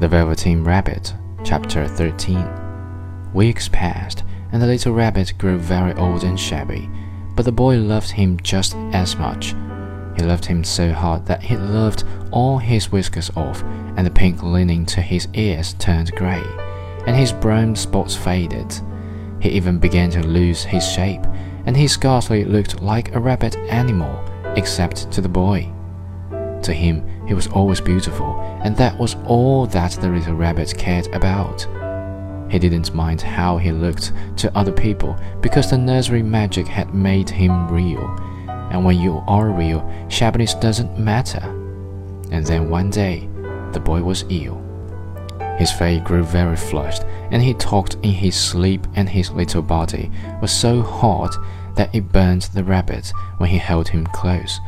The Velveteen Rabbit, Chapter 13. Weeks passed, and the little rabbit grew very old and shabby, but the boy loved him just as much. He loved him so hard that he loved all his whiskers off, and the pink lining to his ears turned grey, and his brown spots faded. He even began to lose his shape, and he scarcely looked like a rabbit anymore, except to the boy. To him, he was always beautiful, and that was all that the little rabbit cared about. He didn't mind how he looked to other people because the nursery magic had made him real. And when you are real, shabbiness doesn't matter. And then one day, the boy was ill. His face grew very flushed, and he talked in his sleep, and his little body was so hot that it burned the rabbit when he held him close.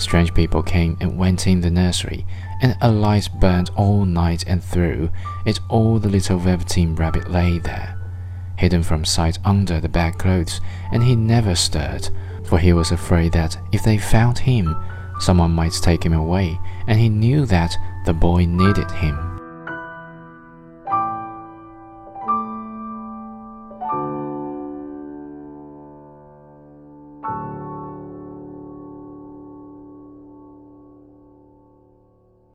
Strange people came and went in the nursery, and a light burned all night and through it all the little velveteen rabbit lay there, hidden from sight under the bedclothes, and he never stirred, for he was afraid that if they found him, someone might take him away, and he knew that the boy needed him.